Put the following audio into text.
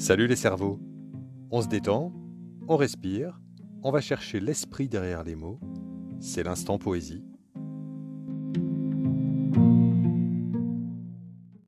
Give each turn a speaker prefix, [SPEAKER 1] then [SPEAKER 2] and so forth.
[SPEAKER 1] Salut les cerveaux On se détend, on respire, on va chercher l'esprit derrière les mots. C'est l'instant poésie